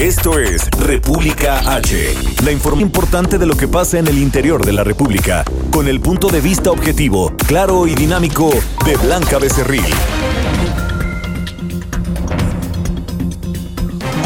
Esto es República H, la información importante de lo que pasa en el interior de la República, con el punto de vista objetivo, claro y dinámico de Blanca Becerril.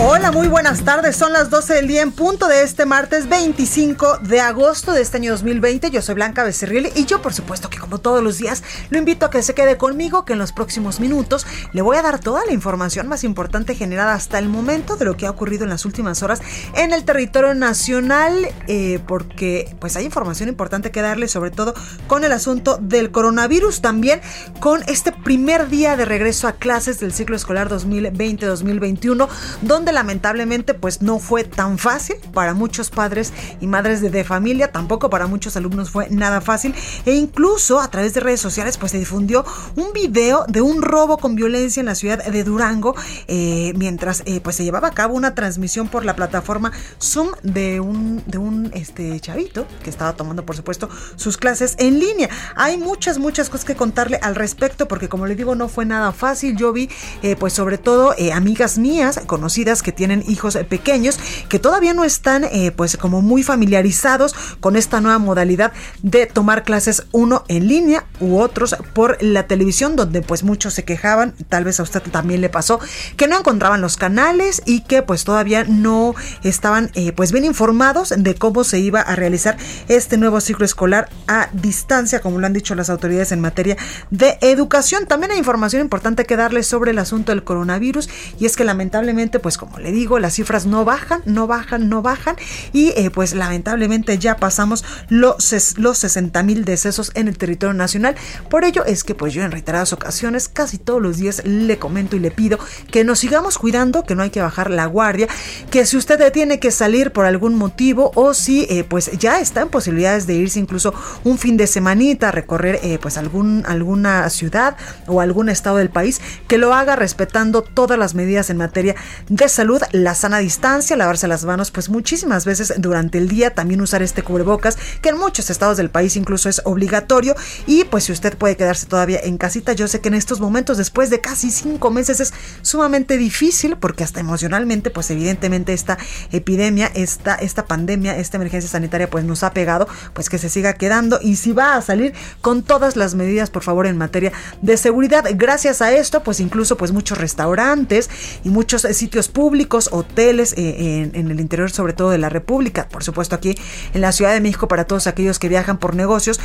Hola, muy buenas tardes. Son las 12 del día en punto de este martes 25 de agosto de este año 2020. Yo soy Blanca Becerril y yo, por supuesto, que como todos los días, lo invito a que se quede conmigo, que en los próximos minutos le voy a dar toda la información más importante generada hasta el momento de lo que ha ocurrido en las últimas horas en el territorio nacional, eh, porque pues hay información importante que darle, sobre todo con el asunto del coronavirus, también con este primer día de regreso a clases del ciclo escolar 2020-2021, donde lamentablemente pues no fue tan fácil para muchos padres y madres de, familia, tampoco para muchos alumnos fue nada fácil e incluso a través de redes sociales pues se difundió un video de un robo con violencia en la ciudad de Durango eh, mientras eh, pues se llevaba a cabo una transmisión por la plataforma Zoom de un, de un este, chavito que estaba tomando por supuesto sus clases en línea. Hay muchas, muchas cosas que contarle al respecto porque como le digo no fue nada fácil. Yo vi eh, pues sobre todo amigas mías conocidas que tienen hijos eh, pequeños que todavía no están eh, pues como muy familiarizados con esta nueva modalidad de tomar clases uno en línea u otros por la televisión donde pues muchos se quejaban, tal vez a usted también le pasó, que no encontraban los canales y que pues todavía no estaban eh, pues bien informados de cómo se iba a realizar este nuevo ciclo escolar a distancia, como lo han dicho las autoridades en materia de educación. También hay información importante que darles sobre el asunto del coronavirus y es que lamentablemente pues como le digo, las cifras no bajan, no bajan, no bajan y eh, pues lamentablemente ya pasamos los, los 60 mil decesos en el territorio nacional. Por ello es que pues yo en reiteradas ocasiones, casi todos los días le comento y le pido que nos sigamos cuidando, que no hay que bajar la guardia, que si usted tiene que salir por algún motivo o si eh, pues ya está en posibilidades de irse incluso un fin de semanita a recorrer eh, pues algún, alguna ciudad o algún estado del país, que lo haga respetando todas las medidas en materia de salud, la sana distancia, lavarse las manos, pues muchísimas veces durante el día también usar este cubrebocas, que en muchos estados del país incluso es obligatorio. Y pues si usted puede quedarse todavía en casita, yo sé que en estos momentos, después de casi cinco meses, es sumamente difícil porque hasta emocionalmente, pues evidentemente esta epidemia, esta, esta pandemia, esta emergencia sanitaria, pues nos ha pegado, pues que se siga quedando. Y si va a salir con todas las medidas, por favor, en materia de seguridad. Gracias a esto, pues incluso pues muchos restaurantes y muchos sitios públicos públicos, hoteles eh, en, el interior sobre todo de la República, por supuesto aquí en la Ciudad de México para todos aquellos que viajan por negocios,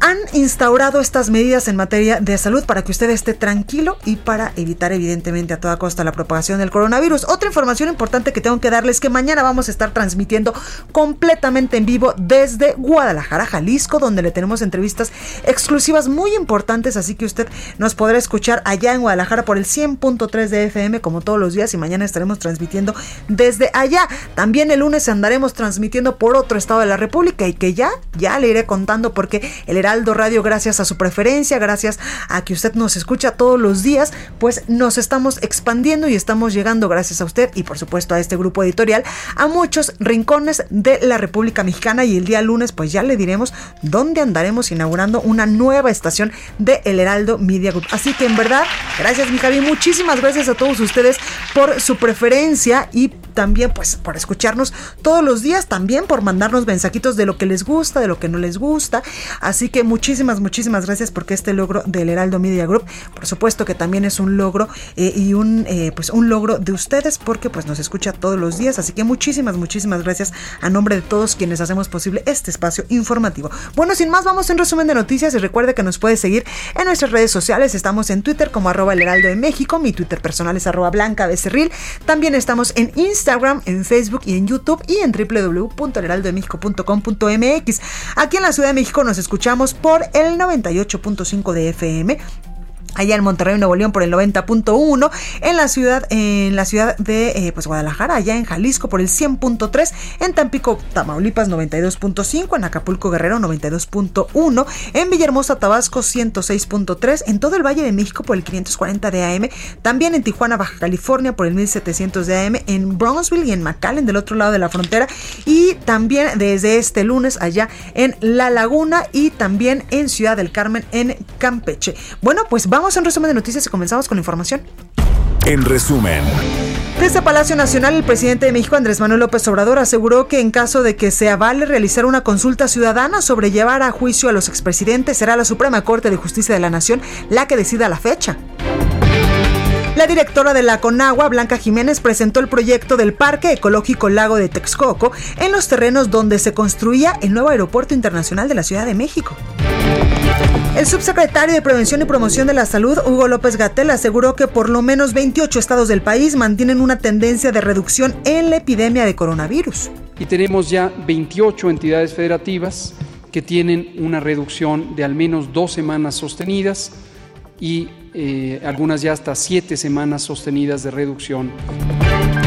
han instaurado estas medidas en materia de salud para que usted esté tranquilo y para evitar evidentemente a toda costa la propagación del coronavirus. Otra información importante que tengo que darles es que mañana vamos a estar transmitiendo completamente en vivo desde Guadalajara, Jalisco, donde le tenemos entrevistas exclusivas muy importantes, así que usted nos podrá escuchar allá en Guadalajara por el 100.3 de FM como todos los días y mañana estaremos transmitiendo desde allá. También el lunes andaremos transmitiendo por otro estado de la República y que ya, ya le iré contando porque el Heraldo Radio, gracias a su preferencia, gracias a que usted nos escucha todos los días, pues nos estamos expandiendo y estamos llegando, gracias a usted y por supuesto a este grupo editorial, a muchos rincones de la República Mexicana y el día lunes pues ya le diremos dónde andaremos inaugurando una nueva estación de El Heraldo Media Group. Así que en verdad, gracias mi Javi, muchísimas gracias a todos ustedes por su preferencia y también pues por escucharnos todos los días, también por mandarnos mensajitos de lo que les gusta, de lo que no les gusta. Así que muchísimas, muchísimas gracias porque este logro del Heraldo Media Group, por supuesto que también es un logro eh, y un, eh, pues un logro de ustedes porque pues nos escucha todos los días. Así que muchísimas, muchísimas gracias a nombre de todos quienes hacemos posible este espacio informativo. Bueno, sin más, vamos en resumen de noticias y recuerde que nos puede seguir en nuestras redes sociales. Estamos en Twitter como arroba el heraldo de México, mi Twitter personal es arroba blanca becerril. También estamos en Instagram, en Facebook y en YouTube y en www.heraldodemexico.com.mx. Aquí en la Ciudad de México nos escuchamos por el 98.5 de FM allá en Monterrey, Nuevo León por el 90.1, en la ciudad en la ciudad de eh, pues Guadalajara, allá en Jalisco por el 100.3, en Tampico, Tamaulipas 92.5, en Acapulco Guerrero 92.1, en Villahermosa, Tabasco 106.3, en todo el Valle de México por el 540 de AM, también en Tijuana, Baja California por el 1700 de AM, en Brownsville y en McAllen del otro lado de la frontera y también desde este lunes allá en La Laguna y también en Ciudad del Carmen en Campeche. Bueno, pues vamos Vamos a un resumen de noticias y comenzamos con la información. En resumen. Desde Palacio Nacional, el presidente de México, Andrés Manuel López Obrador, aseguró que en caso de que se avale realizar una consulta ciudadana sobre llevar a juicio a los expresidentes, será la Suprema Corte de Justicia de la Nación la que decida la fecha. La directora de la Conagua, Blanca Jiménez, presentó el proyecto del Parque Ecológico Lago de Texcoco en los terrenos donde se construía el nuevo aeropuerto internacional de la Ciudad de México. El subsecretario de Prevención y Promoción de la Salud, Hugo López Gatel, aseguró que por lo menos 28 estados del país mantienen una tendencia de reducción en la epidemia de coronavirus. Y tenemos ya 28 entidades federativas que tienen una reducción de al menos dos semanas sostenidas y eh, algunas ya hasta siete semanas sostenidas de reducción.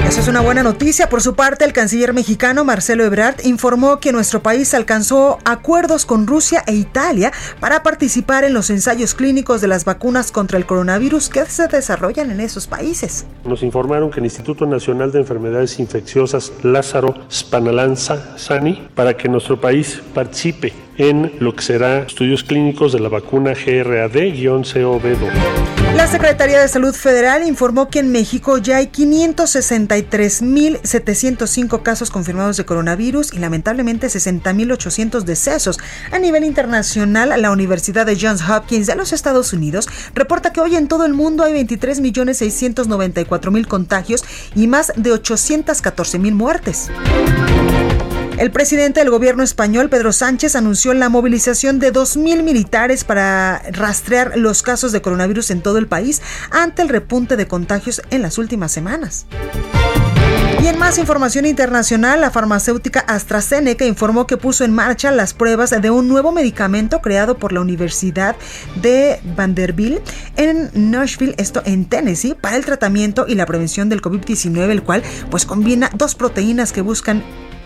Esa es una buena noticia. Por su parte, el canciller mexicano Marcelo Ebrard informó que nuestro país alcanzó acuerdos con Rusia e Italia para participar en los ensayos clínicos de las vacunas contra el coronavirus que se desarrollan en esos países. Nos informaron que el Instituto Nacional de Enfermedades Infecciosas Lázaro Spanalanza Sani para que nuestro país participe en lo que será estudios clínicos de la vacuna GRAD-COV2. La Secretaría de Salud Federal informó que en México ya hay 563.705 casos confirmados de coronavirus y lamentablemente 60.800 decesos. A nivel internacional, la Universidad de Johns Hopkins de los Estados Unidos reporta que hoy en todo el mundo hay 23.694.000 contagios y más de 814.000 muertes. El presidente del gobierno español, Pedro Sánchez, anunció la movilización de 2.000 militares para rastrear los casos de coronavirus en todo el país ante el repunte de contagios en las últimas semanas. Y en más información internacional, la farmacéutica AstraZeneca informó que puso en marcha las pruebas de un nuevo medicamento creado por la Universidad de Vanderbilt en Nashville, esto en Tennessee, para el tratamiento y la prevención del COVID-19, el cual pues combina dos proteínas que buscan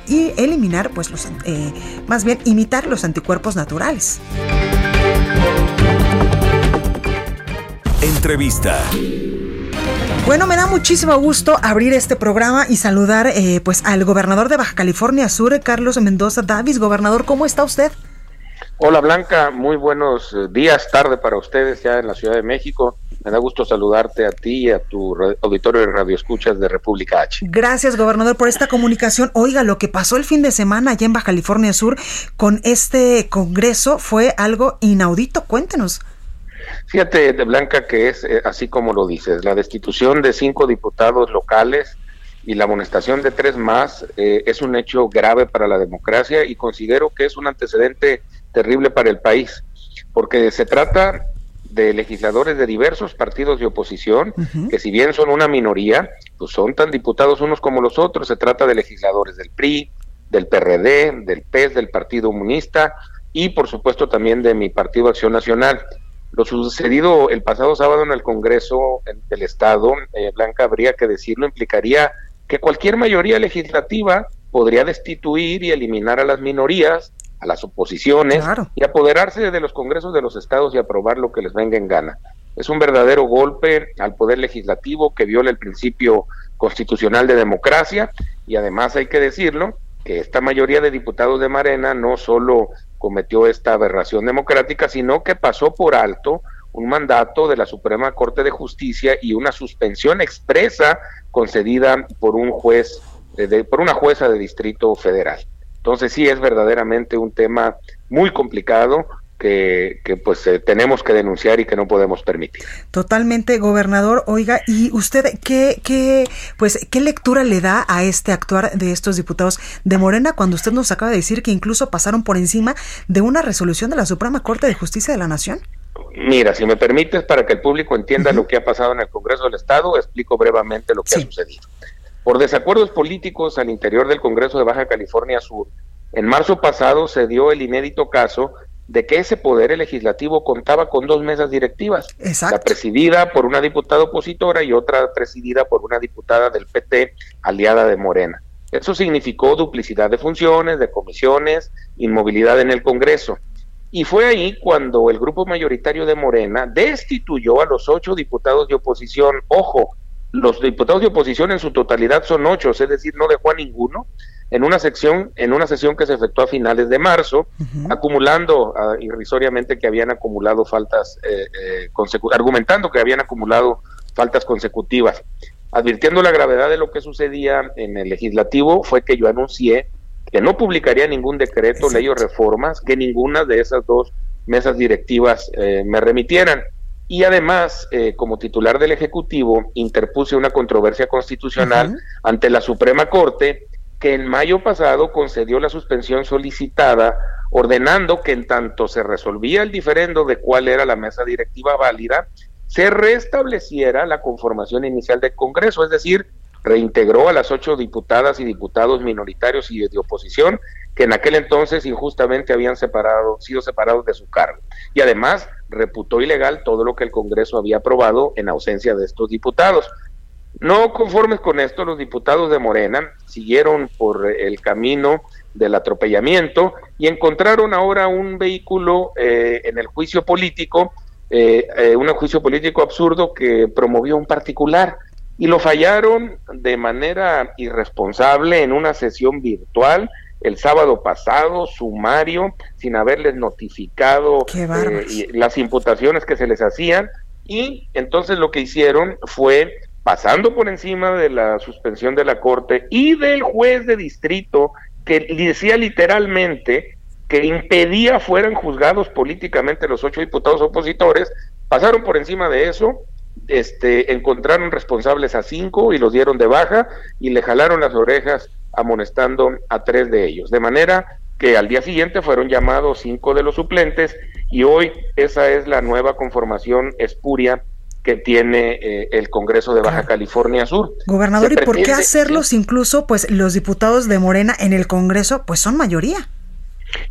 y eliminar, pues los, eh, más bien imitar los anticuerpos naturales. Entrevista. Bueno, me da muchísimo gusto abrir este programa y saludar eh, pues al gobernador de Baja California Sur, Carlos Mendoza Davis. Gobernador, ¿cómo está usted? Hola Blanca, muy buenos eh, días, tarde para ustedes ya en la Ciudad de México. Me da gusto saludarte a ti y a tu auditorio de Radio Escuchas de República H. Gracias, gobernador, por esta comunicación. Oiga, lo que pasó el fin de semana allá en Baja California Sur con este congreso fue algo inaudito. Cuéntenos. Fíjate, de Blanca, que es eh, así como lo dices, la destitución de cinco diputados locales y la amonestación de tres más eh, es un hecho grave para la democracia y considero que es un antecedente terrible para el país, porque se trata de legisladores de diversos partidos de oposición, que si bien son una minoría, pues son tan diputados unos como los otros. Se trata de legisladores del PRI, del PRD, del PES, del Partido Comunista y por supuesto también de mi Partido Acción Nacional. Lo sucedido el pasado sábado en el Congreso del Estado, eh, Blanca, habría que decirlo, implicaría que cualquier mayoría legislativa podría destituir y eliminar a las minorías a las oposiciones y apoderarse de los congresos de los estados y aprobar lo que les venga en gana. Es un verdadero golpe al poder legislativo que viola el principio constitucional de democracia y además hay que decirlo que esta mayoría de diputados de Marena no solo cometió esta aberración democrática, sino que pasó por alto un mandato de la Suprema Corte de Justicia y una suspensión expresa concedida por un juez de, por una jueza de distrito federal. Entonces sí es verdaderamente un tema muy complicado que, pues eh, tenemos que denunciar y que no podemos permitir. Totalmente, gobernador. Oiga, ¿y usted qué, qué, pues, qué lectura le da a este actuar de estos diputados de Morena cuando usted nos acaba de decir que incluso pasaron por encima de una resolución de la Suprema Corte de Justicia de la Nación? Mira, si me permites, para que el público entienda lo que ha pasado en el Congreso del Estado, explico brevemente lo que ha sucedido. Por desacuerdos políticos al interior del Congreso de Baja California Sur, en marzo pasado se dio el inédito caso de que ese poder legislativo contaba con dos mesas directivas, Exacto. la presidida por una diputada opositora y otra presidida por una diputada del PT aliada de Morena. Eso significó duplicidad de funciones, de comisiones, inmovilidad en el Congreso. Y fue ahí cuando el grupo mayoritario de Morena destituyó a los ocho diputados de oposición. Ojo, los diputados de oposición en su totalidad son ocho, es decir, no dejó a ninguno en una sección, en una sesión que se efectuó a finales de marzo, acumulando uh, irrisoriamente que habían acumulado faltas, eh, eh, argumentando que habían acumulado faltas consecutivas. Advirtiendo la gravedad de lo que sucedía en el legislativo, fue que yo anuncié que no publicaría ningún decreto, Exacto. ley o reformas, que ninguna de esas dos mesas directivas eh, me remitieran. Y además, eh, como titular del Ejecutivo, interpuse una controversia constitucional uh -huh. ante la Suprema Corte que en mayo pasado concedió la suspensión solicitada, ordenando que en tanto se resolvía el diferendo de cuál era la mesa directiva válida, se restableciera la conformación inicial del Congreso, es decir, reintegró a las ocho diputadas y diputados minoritarios y de oposición que en aquel entonces injustamente habían separado, sido separados de su cargo. Y además reputó ilegal todo lo que el Congreso había aprobado en ausencia de estos diputados. No conformes con esto, los diputados de Morena siguieron por el camino del atropellamiento y encontraron ahora un vehículo eh, en el juicio político, eh, eh, un juicio político absurdo que promovió un particular y lo fallaron de manera irresponsable en una sesión virtual el sábado pasado, sumario, sin haberles notificado eh, las imputaciones que se les hacían. Y entonces lo que hicieron fue pasando por encima de la suspensión de la corte y del juez de distrito que decía literalmente que impedía fueran juzgados políticamente los ocho diputados opositores, pasaron por encima de eso, este, encontraron responsables a cinco y los dieron de baja y le jalaron las orejas amonestando a tres de ellos. De manera que al día siguiente fueron llamados cinco de los suplentes y hoy esa es la nueva conformación espuria que tiene eh, el Congreso de Baja claro. California Sur. Gobernador, ¿y por qué hacerlos incluso, pues los diputados de Morena en el Congreso, pues son mayoría?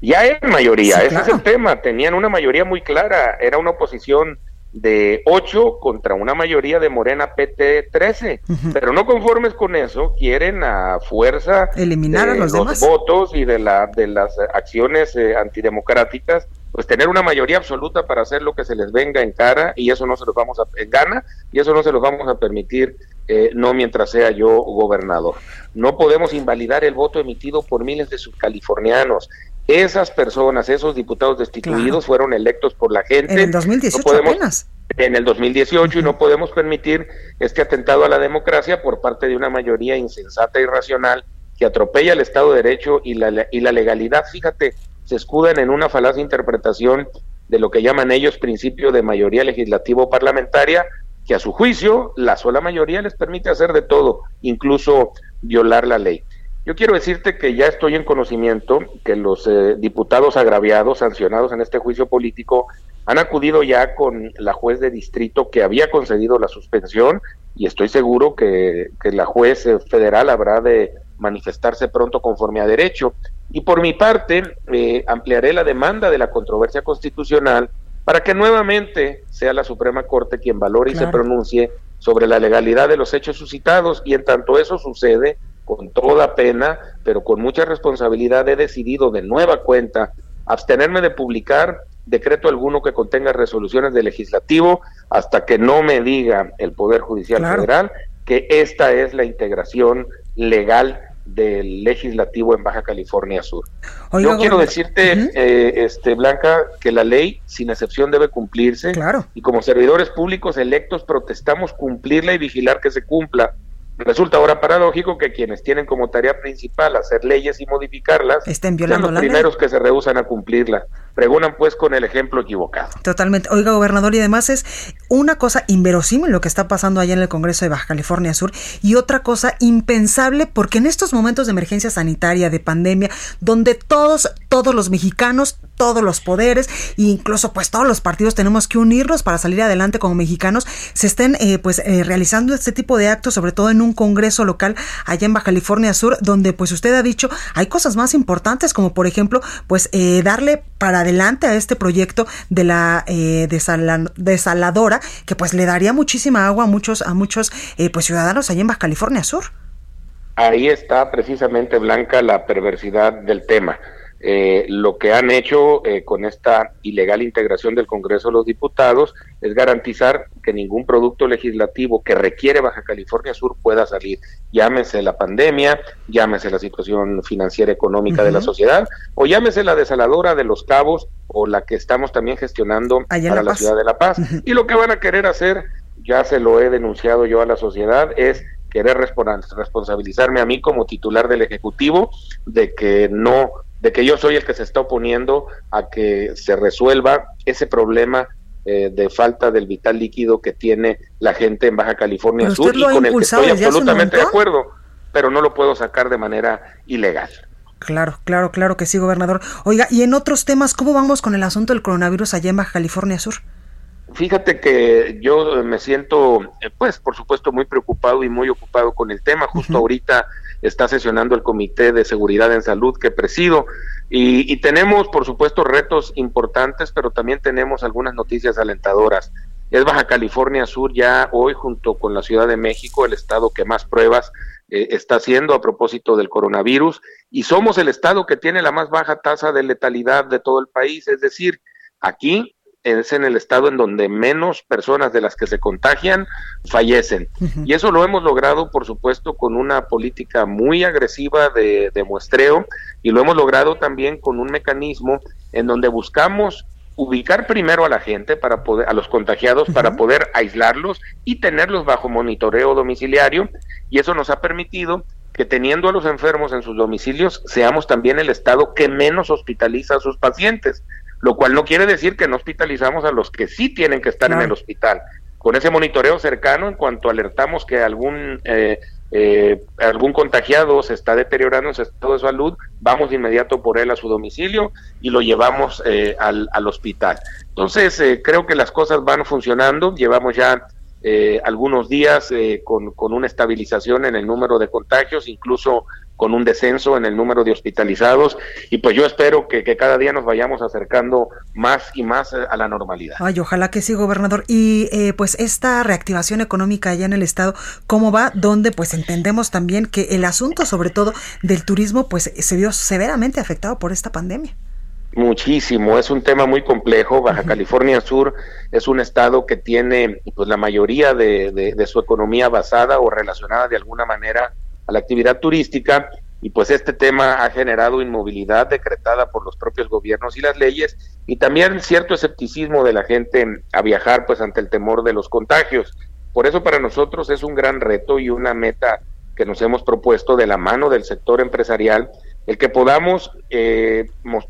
Ya es mayoría, sí, ese claro. es el tema, tenían una mayoría muy clara, era una oposición de 8 contra una mayoría de Morena PT 13, uh -huh. pero no conformes con eso, quieren a fuerza eliminar a los, los demás votos y de la de las acciones eh, antidemocráticas, pues tener una mayoría absoluta para hacer lo que se les venga en cara y eso no se los vamos a en gana y eso no se los vamos a permitir eh, no mientras sea yo gobernador. No podemos invalidar el voto emitido por miles de subcalifornianos. Esas personas, esos diputados destituidos claro. fueron electos por la gente. En el 2018 no podemos, apenas. En el 2018 uh -huh. y no podemos permitir este atentado a la democracia por parte de una mayoría insensata y irracional que atropella el Estado de Derecho y la, y la legalidad. Fíjate, se escudan en una falaz interpretación de lo que llaman ellos principio de mayoría legislativo parlamentaria, que a su juicio la sola mayoría les permite hacer de todo, incluso violar la ley. Yo quiero decirte que ya estoy en conocimiento que los eh, diputados agraviados, sancionados en este juicio político, han acudido ya con la juez de distrito que había concedido la suspensión y estoy seguro que, que la juez eh, federal habrá de manifestarse pronto conforme a derecho. Y por mi parte, eh, ampliaré la demanda de la controversia constitucional para que nuevamente sea la Suprema Corte quien valore claro. y se pronuncie sobre la legalidad de los hechos suscitados y en tanto eso sucede, con toda pena, pero con mucha responsabilidad, he decidido de nueva cuenta abstenerme de publicar decreto alguno que contenga resoluciones del legislativo hasta que no me diga el Poder Judicial claro. Federal que esta es la integración legal del legislativo en Baja California Sur. Oiga, Yo quiero decirte, uh -huh. eh, este Blanca, que la ley sin excepción debe cumplirse claro. y como servidores públicos electos protestamos cumplirla y vigilar que se cumpla. Resulta ahora paradójico que quienes tienen como tarea principal hacer leyes y modificarlas estén violando sean los primeros ley. que se rehusan a cumplirla. Pregonan pues con el ejemplo equivocado. Totalmente. Oiga, gobernador, y además es una cosa inverosímil lo que está pasando allá en el Congreso de Baja California Sur y otra cosa impensable porque en estos momentos de emergencia sanitaria, de pandemia, donde todos, todos los mexicanos todos los poderes e incluso pues todos los partidos tenemos que unirnos para salir adelante como mexicanos, se estén eh, pues eh, realizando este tipo de actos, sobre todo en un congreso local allá en Baja California Sur, donde pues usted ha dicho hay cosas más importantes como por ejemplo pues eh, darle para adelante a este proyecto de la desaladora que pues le daría muchísima agua a muchos a muchos pues ciudadanos allá en Baja California Sur. Ahí está precisamente Blanca la perversidad del tema eh, lo que han hecho eh, con esta ilegal integración del Congreso de los Diputados es garantizar que ningún producto legislativo que requiere Baja California Sur pueda salir. Llámese la pandemia, llámese la situación financiera económica de la sociedad, o llámese la desaladora de los cabos o la que estamos también gestionando para la, ciudad de La Paz. Y lo que van a querer hacer, ya se lo he denunciado yo a la sociedad, es querer responsabilizarme a mí como titular del Ejecutivo de que no de que yo soy el que se está oponiendo a que se resuelva ese problema eh, de falta del vital líquido que tiene la gente en Baja California Sur y con el que estoy absolutamente de acuerdo, pero no lo puedo sacar de manera ilegal. Claro, claro, claro que sí, gobernador. Oiga, y en otros temas, ¿cómo vamos con el asunto del coronavirus allá en Baja California Sur? Fíjate que yo me siento, eh, pues, por supuesto, muy preocupado y muy ocupado con el tema. Justo ahorita está sesionando el Comité de Seguridad en Salud que presido y, tenemos, por supuesto, retos importantes, pero también tenemos algunas noticias alentadoras. Es Baja California Sur ya hoy, junto con la Ciudad de México, el estado que más pruebas eh, está haciendo a propósito del coronavirus y somos el estado que tiene la más baja tasa de letalidad de todo el país. Es decir, aquí es en el estado en donde menos personas de las que se contagian fallecen. Y eso lo hemos logrado, por supuesto, con una política muy agresiva de, muestreo y lo hemos logrado también con un mecanismo en donde buscamos ubicar primero a la gente para poder a los contagiados para poder aislarlos y tenerlos bajo monitoreo domiciliario y eso nos ha permitido que teniendo a los enfermos en sus domicilios seamos también el estado que menos hospitaliza a sus pacientes lo cual no quiere decir que no hospitalizamos a los que sí tienen que estar en el hospital. Con ese monitoreo cercano, en cuanto alertamos que algún eh, eh, algún contagiado se está deteriorando en su estado de salud, vamos de inmediato por él a su domicilio y lo llevamos eh, al, al, hospital. Entonces, creo que las cosas van funcionando, llevamos ya algunos días con, con, una estabilización en el número de contagios, incluso con un descenso en el número de hospitalizados y pues yo espero que, cada día nos vayamos acercando más y más a la normalidad. Ay, ojalá que sí, gobernador. Y eh, pues esta reactivación económica allá en el estado, ¿cómo va? Donde pues entendemos también que el asunto sobre todo del turismo pues se vio severamente afectado por esta pandemia. Muchísimo, es un tema muy complejo. Baja California Sur es un estado que tiene pues la mayoría de, de su economía basada o relacionada de alguna manera a la actividad turística y pues este tema ha generado inmovilidad decretada por los propios gobiernos y las leyes y también cierto escepticismo de la gente a viajar pues ante el temor de los contagios. Por eso para nosotros es un gran reto y una meta que nos hemos propuesto de la mano del sector empresarial, el que podamos eh,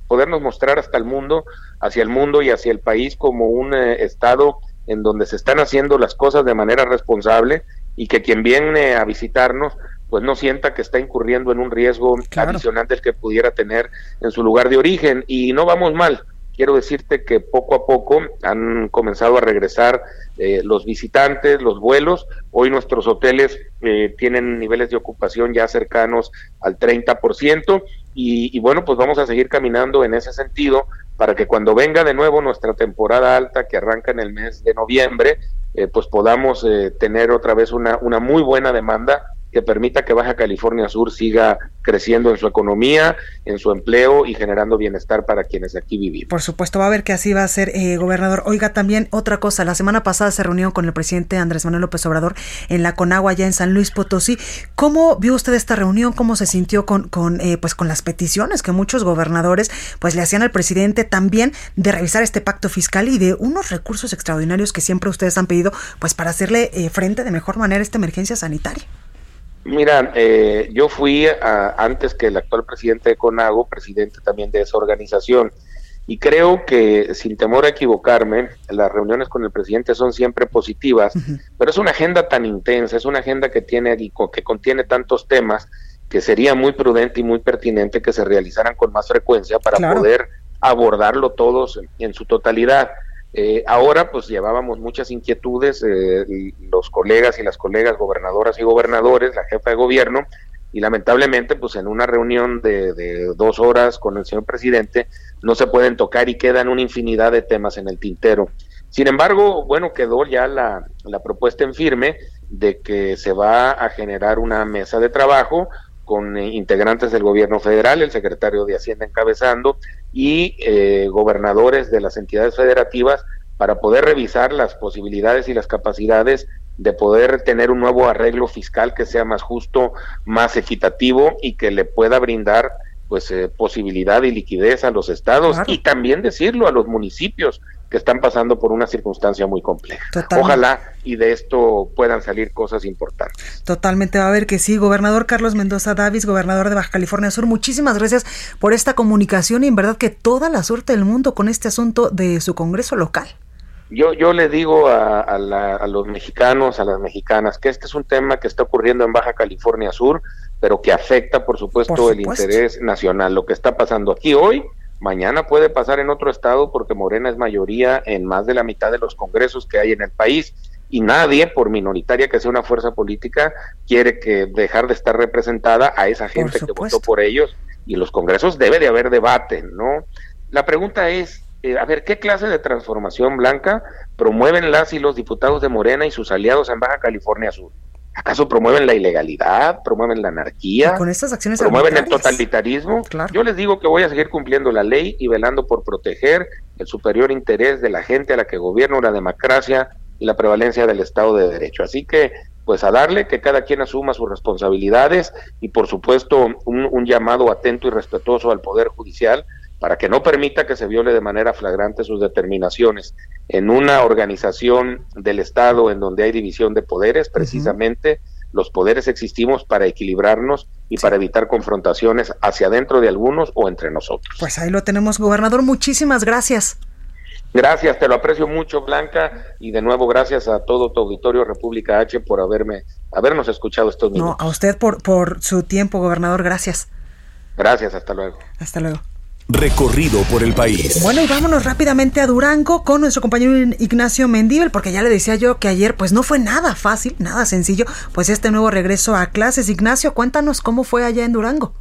podernos mostrar hasta el mundo, hacia el mundo y hacia el país como un eh, estado en donde se están haciendo las cosas de manera responsable y que quien viene a visitarnos pues no sienta que está incurriendo en un riesgo adicional del que pudiera tener en su lugar de origen. Y no vamos mal. Quiero decirte que poco a poco han comenzado a regresar eh, los visitantes, los vuelos. Hoy nuestros hoteles eh, tienen niveles de ocupación ya cercanos al 30%. Y, y bueno, pues vamos a seguir caminando en ese sentido para que cuando venga de nuevo nuestra temporada alta que arranca en el mes de noviembre, eh, pues podamos tener otra vez una, una muy buena demanda que permita que Baja California Sur siga creciendo en su economía, en su empleo y generando bienestar para quienes aquí vivimos. Por supuesto, va a ver que así va a ser, eh, gobernador. Oiga, también otra cosa, la semana pasada se reunió con el presidente Andrés Manuel López Obrador en la Conagua, allá en San Luis Potosí. ¿Cómo vio usted esta reunión? ¿Cómo se sintió con, con, eh, pues con las peticiones que muchos gobernadores pues le hacían al presidente también de revisar este pacto fiscal y de unos recursos extraordinarios que siempre ustedes han pedido pues para hacerle eh, frente de mejor manera a esta emergencia sanitaria? Mira, eh, yo fui antes que el actual presidente de CONAGO, presidente también de esa organización, y creo que sin temor a equivocarme, las reuniones con el presidente son siempre positivas, pero es una agenda tan intensa, es una agenda que tiene que contiene tantos temas que sería muy prudente y muy pertinente que se realizaran con más frecuencia para poder abordarlo todos en su totalidad. Eh, ahora pues llevábamos muchas inquietudes, eh, los colegas y las colegas gobernadoras y gobernadores, la jefa de gobierno, y lamentablemente pues en una reunión de, de, dos horas con el señor presidente no se pueden tocar y quedan una infinidad de temas en el tintero. Sin embargo, bueno, quedó ya la, la propuesta en firme de que se va a generar una mesa de trabajo con eh, integrantes del gobierno federal, el secretario de Hacienda encabezando, y eh, gobernadores de las entidades federativas para poder revisar las posibilidades y las capacidades de poder tener un nuevo arreglo fiscal que sea más justo, más equitativo y que le pueda brindar pues eh, posibilidad y liquidez a los estados y también decirlo a los municipios que están pasando por una circunstancia muy compleja. Ojalá y de esto puedan salir cosas importantes. Totalmente va a ver que sí. Gobernador Carlos Mendoza Davis, gobernador de Baja California Sur, muchísimas gracias por esta comunicación y en verdad que toda la suerte del mundo con este asunto de su Congreso local. Yo, yo le digo a, a los mexicanos, a las mexicanas, que este es un tema que está ocurriendo en Baja California Sur, pero que afecta, por supuesto, por supuesto. el interés nacional. Lo que está pasando aquí hoy Mañana puede pasar en otro estado porque Morena es mayoría en más de la mitad de los congresos que hay en el país y nadie, por minoritaria que sea una fuerza política, quiere que dejar de estar representada a esa gente que votó por ellos y los congresos debe de haber debate, ¿no? La pregunta es, eh, a ver, ¿qué clase de transformación blanca promueven las y los diputados de Morena y sus aliados en Baja California Sur? ¿Acaso promueven la ilegalidad? ¿Promueven la anarquía? con estas acciones ¿Promueven el totalitarismo? Yo les digo que voy a seguir cumpliendo la ley y velando por proteger el superior interés de la gente a la que gobierna la democracia y la prevalencia del Estado de Derecho. Así que, pues a darle que cada quien asuma sus responsabilidades y, por supuesto, un, un llamado atento y respetuoso al Poder Judicial para que no permita que se viole de manera flagrante sus determinaciones. En una organización del Estado en donde hay división de poderes, precisamente los poderes existimos para equilibrarnos y para evitar confrontaciones hacia adentro de algunos o entre nosotros. Pues ahí lo tenemos, gobernador. Muchísimas gracias. Gracias, te lo aprecio mucho, Blanca, y de nuevo gracias a todo tu auditorio República H por haberme, habernos escuchado estos minutos. No, a usted por, por su tiempo, gobernador. Gracias. Gracias, hasta luego. Hasta luego recorrido por el país. Bueno, y vámonos rápidamente a Durango con nuestro compañero Ignacio Mendíbel, porque ya le decía yo que ayer pues no fue nada fácil, nada sencillo, pues este nuevo regreso a clases. Ignacio, cuéntanos cómo fue allá en Durango.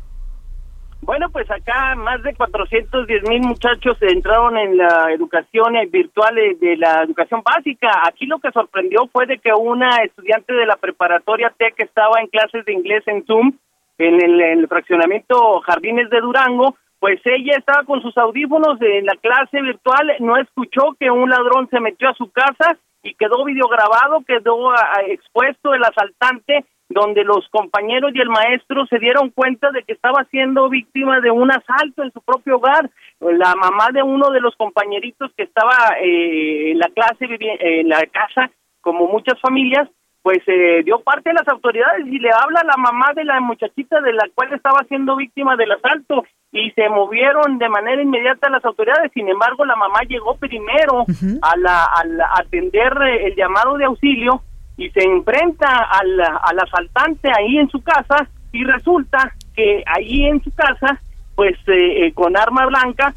Bueno, pues acá más de 410 mil muchachos entraron en la educación virtual de la educación básica. Aquí lo que sorprendió fue de que una estudiante de la preparatoria TEC estaba en clases de inglés en Zoom en el, en el fraccionamiento Jardines de Durango pues ella estaba con sus audífonos en la clase virtual, no escuchó que un ladrón se metió a su casa y quedó videograbado, quedó expuesto el asaltante, donde los compañeros y el maestro se dieron cuenta de que estaba siendo víctima de un asalto en su propio hogar. La mamá de uno de los compañeritos que estaba eh, en la clase, en la casa, como muchas familias, pues eh, dio parte de las autoridades y le habla a la mamá de la muchachita de la cual estaba siendo víctima del asalto y se movieron de manera inmediata las autoridades. Sin embargo, la mamá llegó primero a, la, a, atender el llamado de auxilio y se enfrenta al, al asaltante ahí en su casa y resulta que ahí en su casa, pues eh, eh, con arma blanca,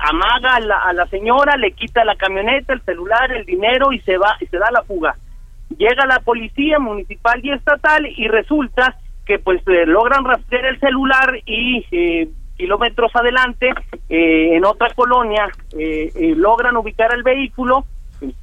amaga a la, a la señora, le quita la camioneta, el celular, el dinero y se va y se da la fuga. Llega la policía municipal y estatal y resulta que pues eh, logran rastrear el celular y eh, kilómetros adelante eh, en otra colonia logran ubicar el vehículo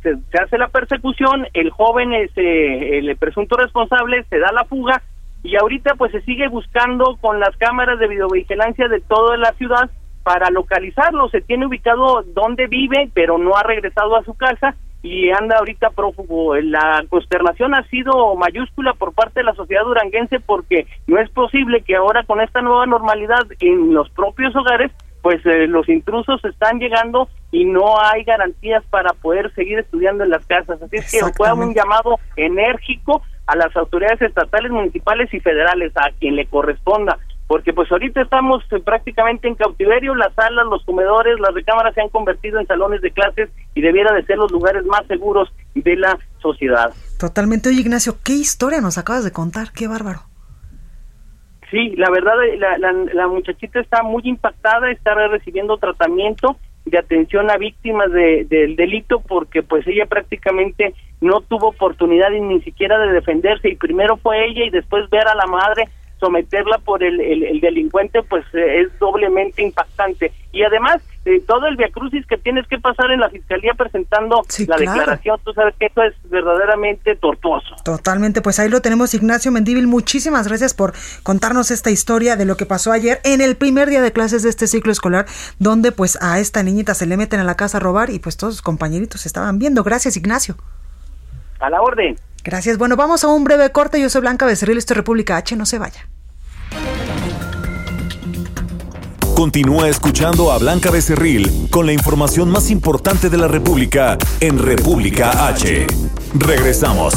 se, hace la persecución el joven es el presunto responsable se da la fuga y ahorita pues se sigue buscando con las cámaras de videovigilancia de toda la ciudad para localizarlo. Se tiene ubicado dónde vive pero no ha regresado a su casa y anda ahorita prófugo. La consternación ha sido mayúscula por parte de la sociedad duranguense porque no es posible que ahora con esta nueva normalidad en los propios hogares pues eh, los intrusos están llegando y no hay garantías para poder seguir estudiando en las casas. Así es que fue un llamado enérgico a las autoridades estatales, municipales y federales, a quien le corresponda porque pues ahorita estamos eh, prácticamente en cautiverio, las salas, los comedores, las recámaras se han convertido en salones de clases y debiera de ser los lugares más seguros de la sociedad. Totalmente. Oye, Ignacio, ¿qué historia nos acabas de contar? Qué bárbaro. Sí, la verdad, la, la, la muchachita está muy impactada, está recibiendo tratamiento de atención a víctimas de, del delito porque pues ella prácticamente no tuvo oportunidad ni siquiera de defenderse y primero fue ella y después ver a la madre someterla por el, el, delincuente pues eh, es doblemente impactante. Y además eh, todo el viacrucis que tienes que pasar en la fiscalía presentando la declaración tú sabes que eso es verdaderamente tortuoso. Totalmente pues ahí lo tenemos Ignacio Mendíbil. Muchísimas gracias por contarnos esta historia de lo que pasó ayer en el primer día de clases de este ciclo escolar donde pues a esta niñita se le meten a la casa a robar y pues todos sus compañeritos estaban viendo. Gracias Ignacio. A la orden Gracias. Bueno, vamos a un breve corte. Yo soy Blanca Becerril, esto es República H. No se vaya. Continúa escuchando a Blanca Becerril con la información más importante de la República en República H. Regresamos.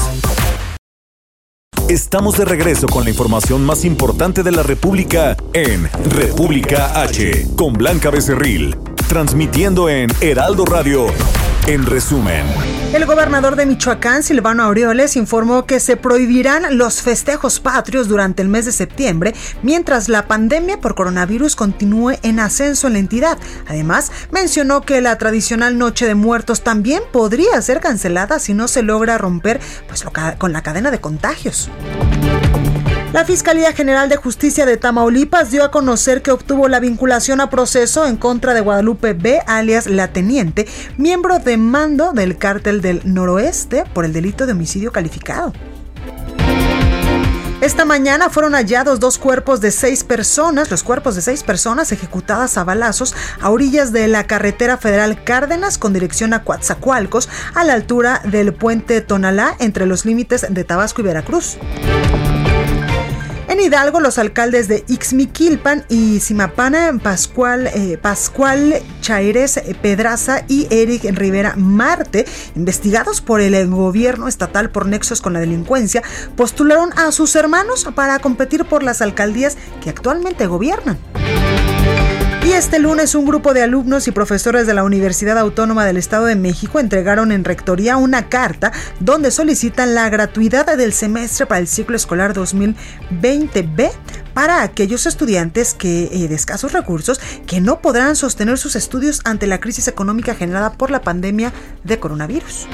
Estamos de regreso con la información más importante de la República en República H con Blanca Becerril, transmitiendo en Heraldo Radio en resumen, el gobernador de Michoacán, Silvano Aureoles, informó que se prohibirán los festejos patrios durante el mes de septiembre, mientras la pandemia por coronavirus continúe en ascenso en la entidad. Además, mencionó que la tradicional Noche de Muertos también podría ser cancelada si no se logra romper pues, con la cadena de contagios. La Fiscalía General de Justicia de Tamaulipas dio a conocer que obtuvo la vinculación a proceso en contra de Guadalupe B, alias La Teniente, miembro de mando del cártel del Noroeste por el delito de homicidio calificado. Esta mañana fueron hallados dos cuerpos de seis personas, los cuerpos de seis personas ejecutadas a balazos a orillas de la carretera federal Cárdenas con dirección a Coatzacoalcos, a la altura del puente Tonalá entre los límites de Tabasco y Veracruz. En Hidalgo, los alcaldes de Ixmiquilpan y Simapana, Pascual, eh, Pascual Chaires Pedraza y Eric Rivera Marte, investigados por el gobierno estatal por nexos con la delincuencia, postularon a sus hermanos para competir por las alcaldías que actualmente gobiernan. Y este lunes un grupo de alumnos y profesores de la Universidad Autónoma del Estado de México entregaron en Rectoría una carta donde solicitan la gratuidad del semestre para el ciclo escolar 2020B para aquellos estudiantes que eh, de escasos recursos que no podrán sostener sus estudios ante la crisis económica generada por la pandemia de coronavirus.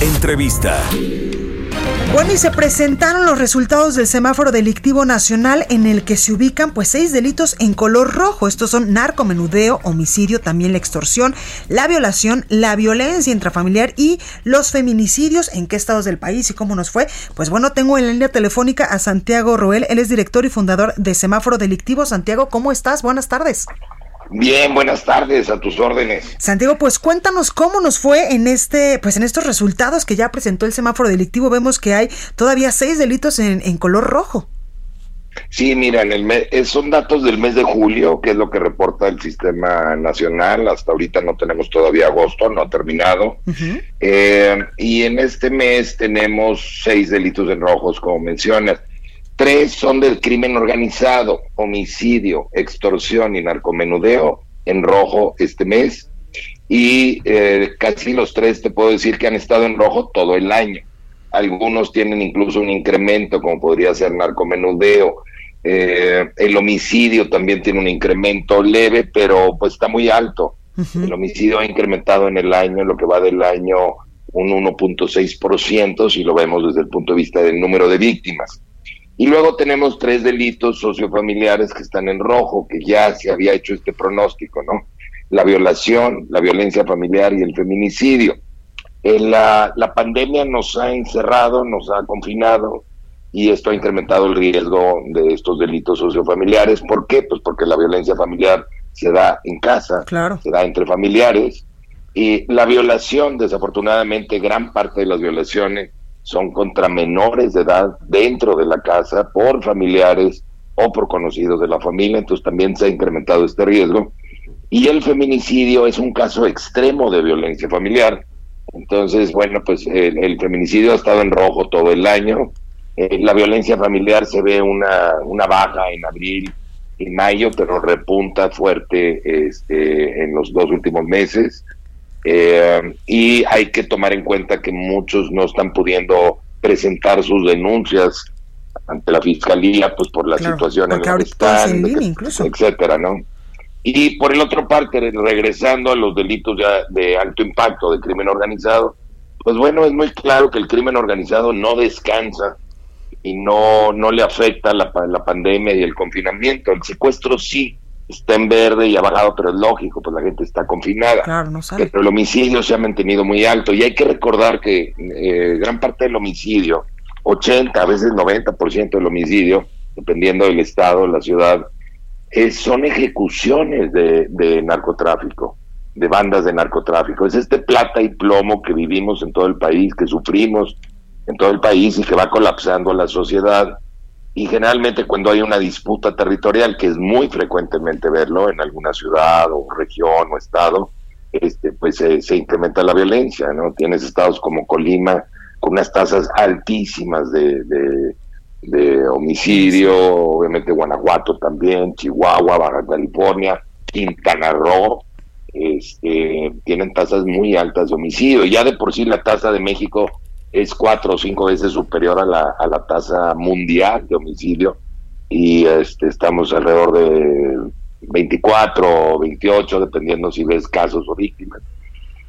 Entrevista. Bueno, y se presentaron los resultados del semáforo delictivo nacional en el que se ubican pues seis delitos en color rojo. Estos son narcomenudeo, homicidio, también la extorsión, la violación, la violencia intrafamiliar y los feminicidios. ¿En qué estados del país y cómo nos fue? Pues bueno, tengo en la línea telefónica a Santiago Roel. Él es director y fundador de Semáforo Delictivo. Santiago, ¿cómo estás? Buenas tardes. Bien, buenas tardes, a tus órdenes. Santiago, pues cuéntanos cómo nos fue en este, pues en estos resultados que ya presentó el semáforo delictivo. Vemos que hay todavía seis delitos en, color rojo. Sí, mira, en el eh, son datos del mes de julio, que es lo que reporta el sistema nacional. Hasta ahorita no tenemos todavía agosto, no ha terminado. Eh, y en este mes tenemos seis delitos en rojos, como mencionas. Tres son del crimen organizado, homicidio, extorsión y narcomenudeo en rojo este mes. Y eh, casi los tres te puedo decir que han estado en rojo todo el año. Algunos tienen incluso un incremento, como podría ser narcomenudeo. Eh, el homicidio también tiene un incremento leve, pero pues está muy alto. El homicidio ha incrementado en el año, en lo que va del año, un 1.6%, si lo vemos desde el punto de vista del número de víctimas. Y luego tenemos tres delitos sociofamiliares que están en rojo, que ya se había hecho este pronóstico, ¿no? La violación, la violencia familiar y el feminicidio. Eh, la, la pandemia nos ha encerrado, nos ha confinado y esto ha incrementado el riesgo de estos delitos sociofamiliares. ¿Por qué? Pues porque la violencia familiar se da en casa, claro. se da entre familiares y la violación, desafortunadamente, gran parte de las violaciones son contra menores de edad dentro de la casa por familiares o por conocidos de la familia, entonces también se ha incrementado este riesgo. Y el feminicidio es un caso extremo de violencia familiar. Entonces, bueno, pues el, feminicidio ha estado en rojo todo el año. Eh, la violencia familiar se ve una, una baja en abril y mayo, pero repunta fuerte este, en los dos últimos meses. Eh, y hay que tomar en cuenta que muchos no están pudiendo presentar sus denuncias ante la fiscalía, pues por la situación en la que están, incluso. etcétera, ¿no? Y por el otro parte, regresando a los delitos de alto impacto de crimen organizado, pues bueno, es muy claro que el crimen organizado no descansa y no, no le afecta la, la pandemia y el confinamiento. El secuestro sí está en verde y ha bajado, pero es lógico, pues la gente está confinada. Claro, no sale. Pero el homicidio se ha mantenido muy alto y hay que recordar que eh, gran parte del homicidio, 80, a veces 90% del homicidio, dependiendo del estado, la ciudad, eh, son ejecuciones de, de narcotráfico de bandas de narcotráfico. Es este plata y plomo que vivimos en todo el país, que sufrimos en todo el país y que va colapsando la sociedad. Y generalmente cuando hay una disputa territorial, que es muy frecuentemente verlo en alguna ciudad o región o estado, este, pues se, incrementa la violencia, ¿no? Tienes estados como Colima con unas tasas altísimas de, de, de homicidio, obviamente Guanajuato también, Chihuahua, Baja California, Quintana Roo, este, tienen tasas muy altas de homicidio. Ya de por sí la tasa de México es cuatro o cinco veces superior a la, a la tasa mundial de homicidio y este, estamos alrededor de 24 o 28, dependiendo si ves casos o víctimas.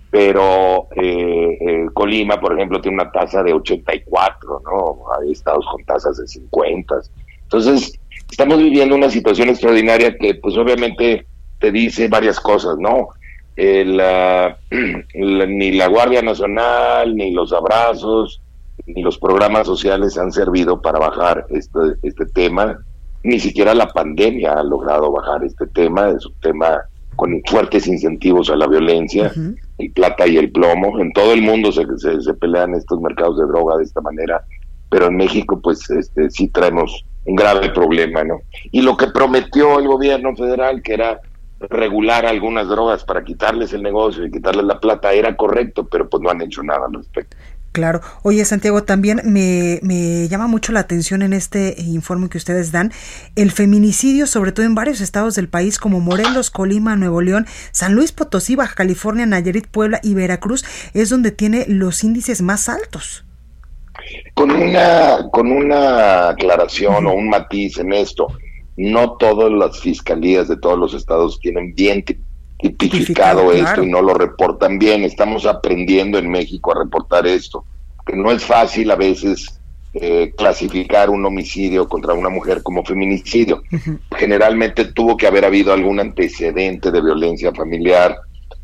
Pero eh, Colima, por ejemplo, tiene una tasa de 84, ¿no? Hay estados con tasas de 50. Entonces, estamos viviendo una situación extraordinaria que, pues obviamente, te dice varias cosas, ¿no? ni la Guardia Nacional, ni los abrazos, ni los programas sociales han servido para bajar este, este tema. Ni siquiera la pandemia ha logrado bajar este tema. Es un tema con fuertes incentivos a la violencia, el plata y el plomo. En todo el mundo se, se, pelean estos mercados de droga de esta manera, pero en México pues este, sí traemos un grave problema, ¿no? Y lo que prometió el gobierno federal, que era regular algunas drogas para quitarles el negocio y quitarles la plata era correcto, pero pues no han hecho nada al respecto. Claro. Oye, Santiago, también me, me, llama mucho la atención en este informe que ustedes dan el feminicidio, sobre todo en varios estados del país como Morelos, Colima, Nuevo León, San Luis Potosí, Baja California, Nayarit, Puebla y Veracruz, es donde tiene los índices más altos. Con una, con una aclaración o un matiz en esto no todas las fiscalías de todos los estados tienen bien tipificado esto y no lo reportan bien. Estamos aprendiendo en México a reportar esto, que no es fácil a veces eh, clasificar un homicidio contra una mujer como feminicidio. Generalmente tuvo que haber habido algún antecedente de violencia familiar,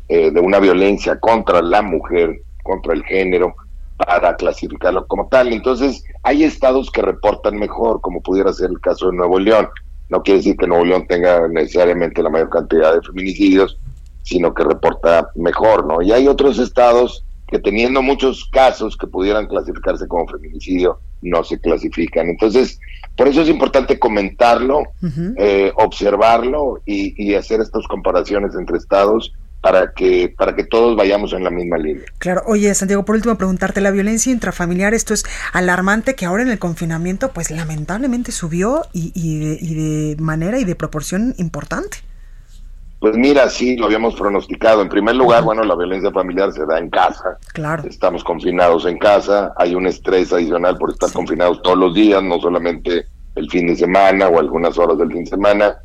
eh, de una violencia contra la mujer, contra el género, para clasificarlo como tal. Entonces, hay estados que reportan mejor, como pudiera ser el caso de Nuevo León. No quiere decir que Nuevo León tenga necesariamente la mayor cantidad de feminicidios, sino que reporta mejor, ¿no? Y hay otros estados que teniendo muchos casos que pudieran clasificarse como feminicidio, no se clasifican. Entonces, por eso es importante comentarlo, eh, observarlo y, y hacer estas comparaciones entre estados para que para que todos vayamos en la misma línea. Claro, oye Santiago, por último preguntarte, la violencia intrafamiliar, esto es alarmante que ahora en el confinamiento pues lamentablemente subió y, y, de, manera y de proporción importante. Pues mira, sí, lo habíamos pronosticado. En primer lugar, bueno, la violencia familiar se da en casa. Claro. Estamos confinados en casa, hay un estrés adicional por estar confinados todos los días, no solamente el fin de semana o algunas horas del fin de semana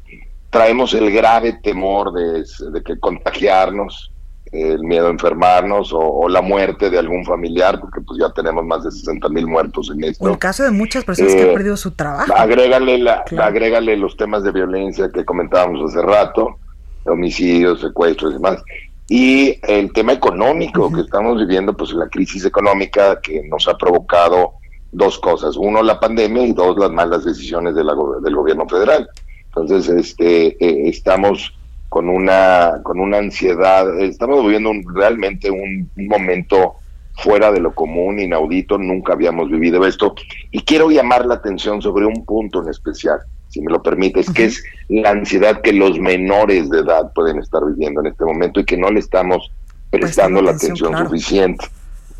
traemos el grave temor de, que contagiarnos, el miedo a enfermarnos o, la muerte de algún familiar, porque pues ya tenemos más de 60 mil muertos en esto. O el caso de muchas personas que han eh, perdido su trabajo. Agrégale, la, agrégale los temas de violencia que comentábamos hace rato, homicidios, secuestros y demás. Y el tema económico que estamos viviendo, pues la crisis económica que nos ha provocado dos cosas. Uno, la pandemia y dos, las malas decisiones de del gobierno federal. Entonces, este, eh, estamos con una, con una ansiedad, estamos viviendo realmente un, momento fuera de lo común, inaudito, nunca habíamos vivido esto. Y quiero llamar la atención sobre un punto en especial, si me lo permites, que es la ansiedad que los menores de edad pueden estar viviendo en este momento y que no le estamos prestando la atención, suficiente.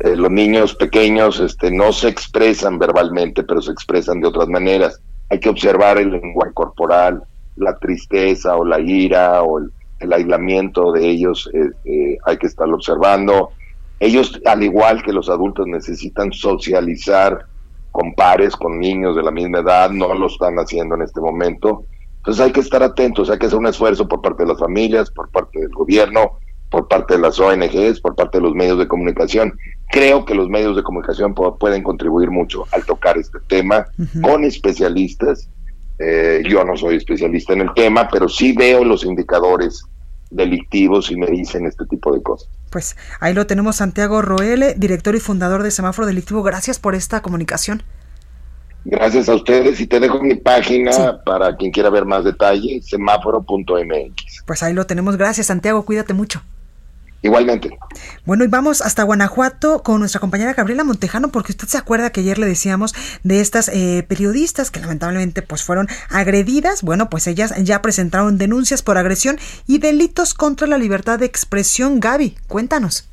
Eh, los niños pequeños este, no se expresan verbalmente, pero se expresan de otras maneras hay que observar el lenguaje corporal, la tristeza o la ira o el, aislamiento de ellos, eh, eh, hay que estarlo observando. Ellos, al igual que los adultos, necesitan socializar con pares, con niños de la misma edad, no lo están haciendo en este momento. Entonces hay que estar atentos, hay que hacer un esfuerzo por parte de las familias, por parte del gobierno, por parte de las ONGs, por parte de los medios de comunicación. Creo que los medios de comunicación pueden contribuir mucho al tocar este tema con especialistas. Eh, yo no soy especialista en el tema, pero sí veo los indicadores delictivos y me dicen este tipo de cosas. Pues ahí lo tenemos Santiago Roele, director y fundador de Semáforo Delictivo. Gracias por esta comunicación. Gracias a ustedes y te dejo mi página para quien quiera ver más detalles, semáforo.mx. Pues ahí lo tenemos. Gracias Santiago, cuídate mucho. Igualmente. Bueno, y vamos hasta Guanajuato con nuestra compañera Gabriela Montejano, porque usted se acuerda que ayer le decíamos de estas eh, periodistas que lamentablemente pues fueron agredidas. Bueno, pues ellas ya presentaron denuncias por agresión y delitos contra la libertad de expresión. Gaby, cuéntanos.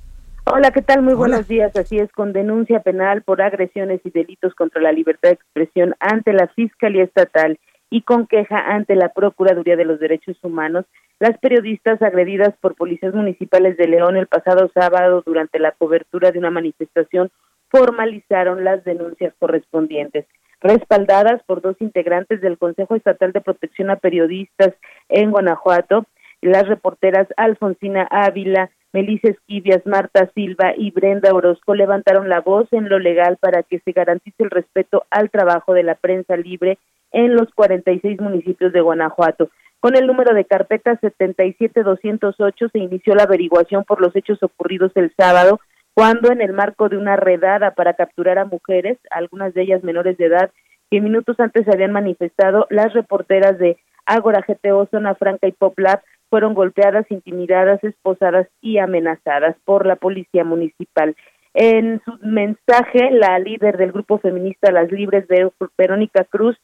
Hola, ¿qué tal? Muy buenos días. Así es, con denuncia penal por agresiones y delitos contra la libertad de expresión ante la Fiscalía Estatal y con queja ante la Procuraduría de los Derechos Humanos, las periodistas agredidas por policías municipales de León el pasado sábado durante la cobertura de una manifestación formalizaron las denuncias correspondientes, respaldadas por dos integrantes del Consejo Estatal de Protección a Periodistas en Guanajuato, las reporteras Alfonsina Ávila, Melissa Esquivias, Marta Silva y Brenda Orozco levantaron la voz en lo legal para que se garantice el respeto al trabajo de la prensa libre en los 46 municipios de Guanajuato. Con el número de carpeta 77208 se inició la averiguación por los hechos ocurridos el sábado, cuando en el marco de una redada para capturar a mujeres, algunas de ellas menores de edad, que minutos antes se habían manifestado, las reporteras de Ágora GTO, Zona Franca y Pop Lab fueron golpeadas, intimidadas, esposadas y amenazadas por la policía municipal. En su mensaje, la líder del grupo feminista Las Libres, Verónica Cruz,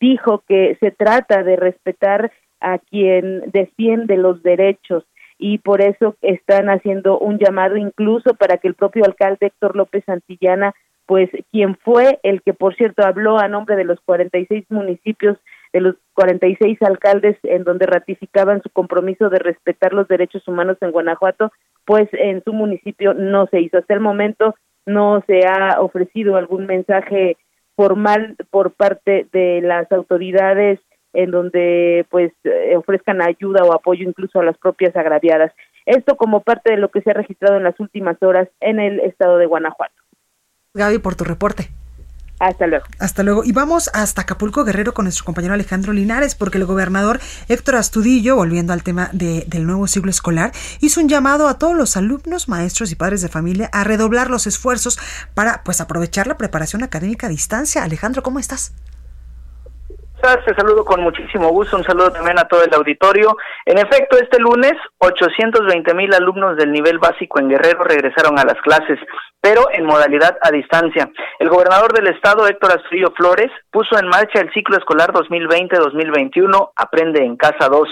dijo que se trata de respetar a quien defiende los derechos y por eso están haciendo un llamado incluso para que el propio alcalde Héctor López Santillana, pues quien fue el que por cierto habló a nombre de los 46 municipios, de los 46 alcaldes en donde ratificaban su compromiso de respetar los derechos humanos en Guanajuato, pues en su municipio no se hizo. Hasta el momento no se ha ofrecido algún mensaje formal por parte de las autoridades en donde pues eh, ofrezcan ayuda o apoyo incluso a las propias agraviadas. Esto como parte de lo que se ha registrado en las últimas horas en el estado de Guanajuato. Gaby, por tu reporte. Hasta luego. Hasta luego. Y vamos hasta Acapulco Guerrero con nuestro compañero Alejandro Linares, porque el gobernador Héctor Astudillo, volviendo al tema de, del nuevo siglo escolar, hizo un llamado a todos los alumnos, maestros y padres de familia a redoblar los esfuerzos para pues aprovechar la preparación académica a distancia. Alejandro, ¿cómo estás? Te saludo con muchísimo gusto, un saludo también a todo el auditorio. En efecto, este lunes, 820 mil alumnos del nivel básico en Guerrero regresaron a las clases, pero en modalidad a distancia. El gobernador del estado, Héctor Astrillo Flores, puso en marcha el ciclo escolar 2020-2021, Aprende en Casa 2.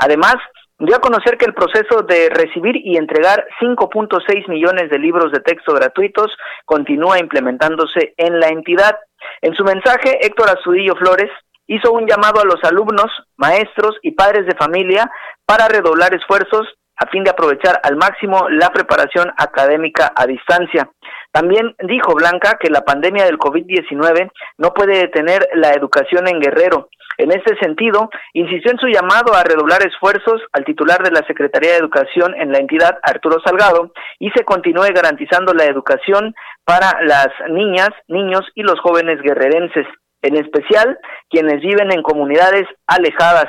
Además, dio a conocer que el proceso de recibir y entregar 5.6 millones de libros de texto gratuitos continúa implementándose en la entidad. En su mensaje, Héctor Astudillo Flores hizo un llamado a los alumnos, maestros y padres de familia para redoblar esfuerzos a fin de aprovechar al máximo la preparación académica a distancia. También dijo Blanca que la pandemia del COVID-19 no puede detener la educación en Guerrero. En este sentido, insistió en su llamado a redoblar esfuerzos al titular de la Secretaría de Educación en la entidad, Arturo Salgado, y se continúe garantizando la educación para las niñas, niños y los jóvenes guerrerenses en especial quienes viven en comunidades alejadas.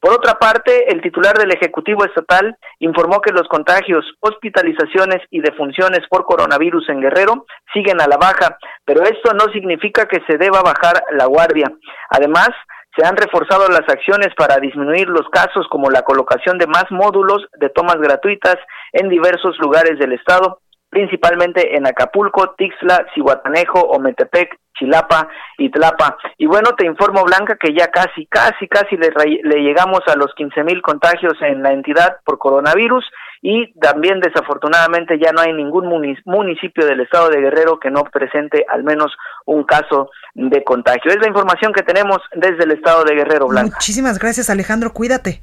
Por otra parte, el titular del Ejecutivo Estatal informó que los contagios, hospitalizaciones y defunciones por coronavirus en Guerrero siguen a la baja, pero esto no significa que se deba bajar la guardia. Además, se han reforzado las acciones para disminuir los casos como la colocación de más módulos de tomas gratuitas en diversos lugares del estado, principalmente en Acapulco, Tixla, Cihuatanejo, Ometepec, Chilapa y Tlapa. Y bueno, te informo, Blanca, que ya casi, casi, casi le, le llegamos a los 15 mil contagios en la entidad por coronavirus y también desafortunadamente ya no hay ningún municipio del estado de Guerrero que no presente al menos un caso de contagio. Es la información que tenemos desde el estado de Guerrero, Blanca. Muchísimas gracias, Alejandro. Cuídate.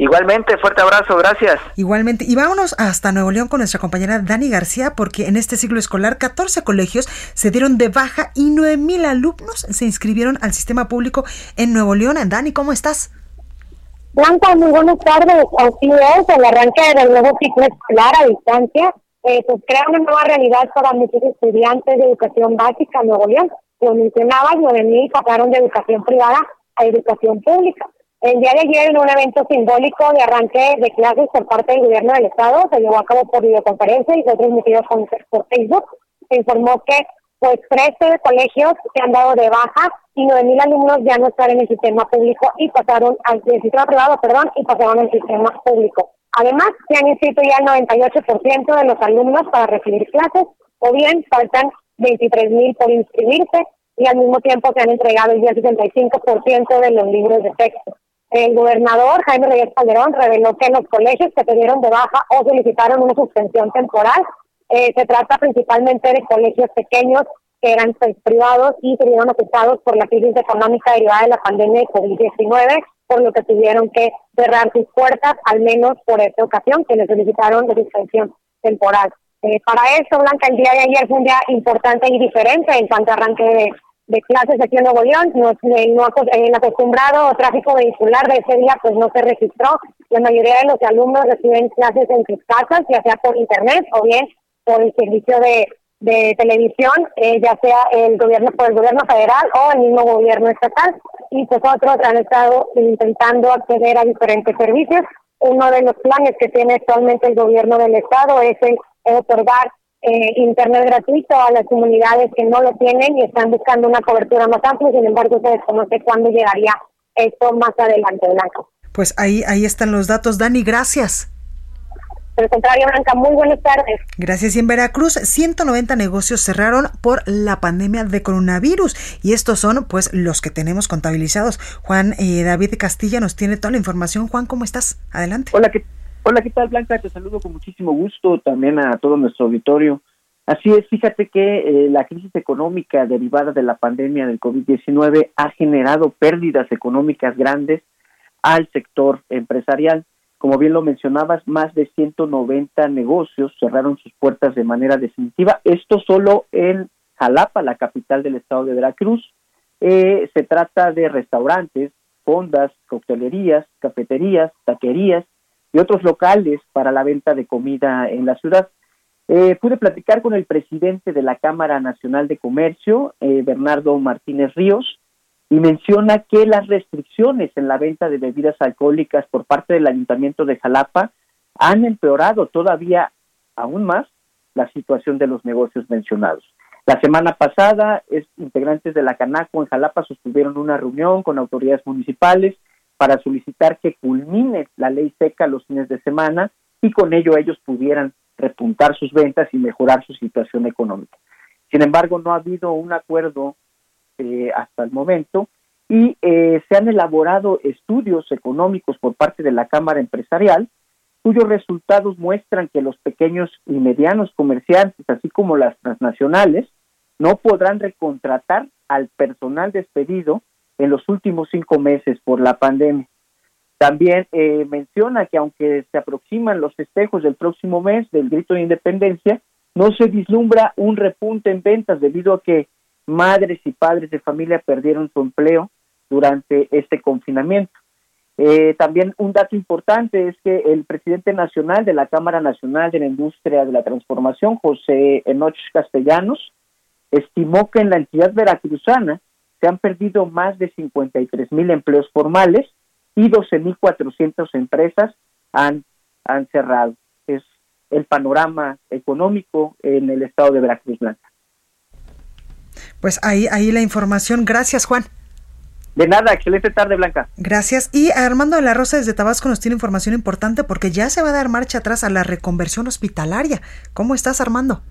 Igualmente, fuerte abrazo, gracias. Igualmente, y vámonos hasta Nuevo León con nuestra compañera Dani García, porque en este ciclo escolar 14 colegios se dieron de baja y 9 mil alumnos se inscribieron al sistema público en Nuevo León. Dani, ¿cómo estás? Blanca, muy buenas tardes. Así es, el arranque del nuevo ciclo escolar a distancia eh, pues crea una nueva realidad para muchos estudiantes de educación básica en Nuevo León. Lo mencionabas, 9 mil pasaron de educación privada a educación pública. El día de ayer, en un evento simbólico de arranque de clases por parte del gobierno del Estado, se llevó a cabo por videoconferencia y fue transmitido por Facebook. Se informó que pues 13 colegios se han dado de baja y 9.000 alumnos ya no están en el sistema público y pasaron al sistema privado, perdón, y pasaron al sistema público. Además, se han inscrito ya el 98% de los alumnos para recibir clases, o bien faltan 23.000 por inscribirse y al mismo tiempo se han entregado ya el 75% de los libros de texto. El gobernador Jaime Reyes Calderón reveló que los colegios que se dieron de baja o solicitaron una suspensión temporal, eh, se trata principalmente de colegios pequeños que eran pues, privados y se vieron afectados por la crisis económica derivada de la pandemia de COVID-19, por lo que tuvieron que cerrar sus puertas, al menos por esta ocasión, que les solicitaron de suspensión temporal. Eh, para eso, Blanca, el día de ayer fue un día importante y diferente en cuanto arranque de de clases aquí en Nuevo León, no, no, el acostumbrado tráfico vehicular de ese día pues no se registró. La mayoría de los alumnos reciben clases en sus casas, ya sea por internet o bien por el servicio de, de televisión, eh, ya sea el gobierno por el gobierno federal o el mismo gobierno estatal. Y pues otros han estado intentando acceder a diferentes servicios. Uno de los planes que tiene actualmente el gobierno del estado es el otorgar eh, internet gratuito a las comunidades que no lo tienen y están buscando una cobertura más amplia, sin embargo se desconoce cuándo llegaría esto más adelante, Blanca. Pues ahí, ahí están los datos, Dani, gracias. Por el contrario, Blanca, muy buenas tardes. Gracias. Y en Veracruz, 190 negocios cerraron por la pandemia de coronavirus. Y estos son, pues, los que tenemos contabilizados. Juan eh, David Castilla nos tiene toda la información. Juan, ¿cómo estás? Adelante. Hola, ¿qué Hola, ¿qué tal Blanca? Te saludo con muchísimo gusto también a todo nuestro auditorio. Así es, fíjate que eh, la crisis económica derivada de la pandemia del COVID-19 ha generado pérdidas económicas grandes al sector empresarial. Como bien lo mencionabas, más de 190 negocios cerraron sus puertas de manera definitiva. Esto solo en Jalapa, la capital del estado de Veracruz. Eh, se trata de restaurantes, fondas, coctelerías, cafeterías, taquerías, y otros locales para la venta de comida en la ciudad. Eh, pude platicar con el presidente de la Cámara Nacional de Comercio, eh, Bernardo Martínez Ríos, y menciona que las restricciones en la venta de bebidas alcohólicas por parte del Ayuntamiento de Jalapa han empeorado todavía aún más la situación de los negocios mencionados. La semana pasada, es, integrantes de la Canaco en Jalapa sostuvieron una reunión con autoridades municipales para solicitar que culmine la ley seca los fines de semana y con ello ellos pudieran repuntar sus ventas y mejorar su situación económica. Sin embargo, no ha habido un acuerdo eh, hasta el momento y eh, se han elaborado estudios económicos por parte de la Cámara Empresarial cuyos resultados muestran que los pequeños y medianos comerciantes, así como las transnacionales, no podrán recontratar al personal despedido en los últimos cinco meses por la pandemia. También eh, menciona que aunque se aproximan los festejos del próximo mes del grito de independencia, no se vislumbra un repunte en ventas debido a que madres y padres de familia perdieron su empleo durante este confinamiento. Eh, también un dato importante es que el presidente nacional de la Cámara Nacional de la Industria de la Transformación, José Enoch Castellanos, estimó que en la entidad veracruzana se han perdido más de 53 mil empleos formales y 12 mil 400 empresas han, han cerrado. Es el panorama económico en el estado de Veracruz Blanca. Pues ahí, ahí la información. Gracias, Juan. De nada, excelente tarde, Blanca. Gracias. Y Armando de la Rosa desde Tabasco nos tiene información importante porque ya se va a dar marcha atrás a la reconversión hospitalaria. ¿Cómo estás, Armando?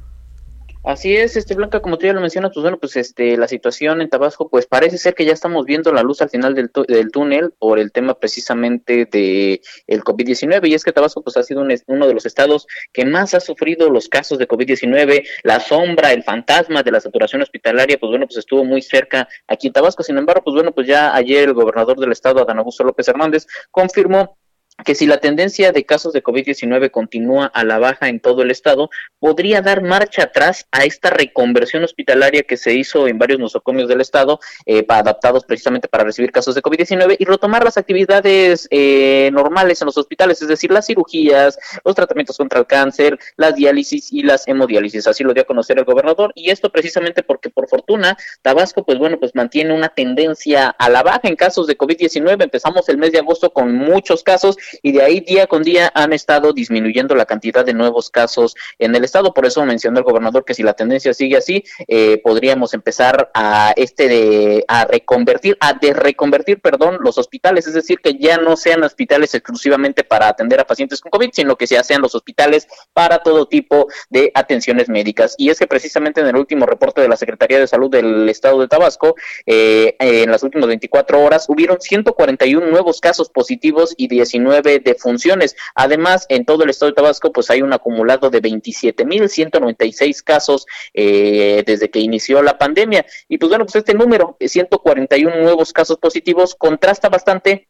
Así es, este Blanca, como tú ya lo mencionas, pues bueno, pues este la situación en Tabasco, pues parece ser que ya estamos viendo la luz al final del, del túnel por el tema precisamente de el COVID-19 y es que Tabasco pues ha sido uno de los estados que más ha sufrido los casos de COVID-19, la sombra, el fantasma de la saturación hospitalaria, pues bueno, pues estuvo muy cerca aquí en Tabasco. Sin embargo, pues bueno, pues ya ayer el gobernador del estado Adán Augusto López Hernández confirmó que si la tendencia de casos de COVID-19 continúa a la baja en todo el estado, podría dar marcha atrás a esta reconversión hospitalaria que se hizo en varios nosocomios del estado, eh, adaptados precisamente para recibir casos de COVID-19 y retomar las actividades eh, normales en los hospitales, es decir, las cirugías, los tratamientos contra el cáncer, las diálisis y las hemodiálisis. Así lo dio a conocer el gobernador y esto precisamente porque por fortuna Tabasco, pues bueno, pues mantiene una tendencia a la baja en casos de COVID-19. Empezamos el mes de agosto con muchos casos y de ahí día con día han estado disminuyendo la cantidad de nuevos casos en el estado. Por eso mencionó el gobernador que si la tendencia sigue así, eh, podríamos empezar a este de a reconvertir, a de reconvertir, perdón, los hospitales, es decir, que ya no sean hospitales exclusivamente para atender a pacientes con COVID, sino que ya sean los hospitales para todo tipo de atenciones médicas. Y es que precisamente en el último reporte de la Secretaría de Salud del Estado de Tabasco, eh, en las últimas 24 horas, hubieron 141 nuevos casos positivos y 19 de funciones. Además, en todo el estado de Tabasco, pues hay un acumulado de 27.196 casos eh, desde que inició la pandemia. Y pues bueno, pues este número, 141 nuevos casos positivos, contrasta bastante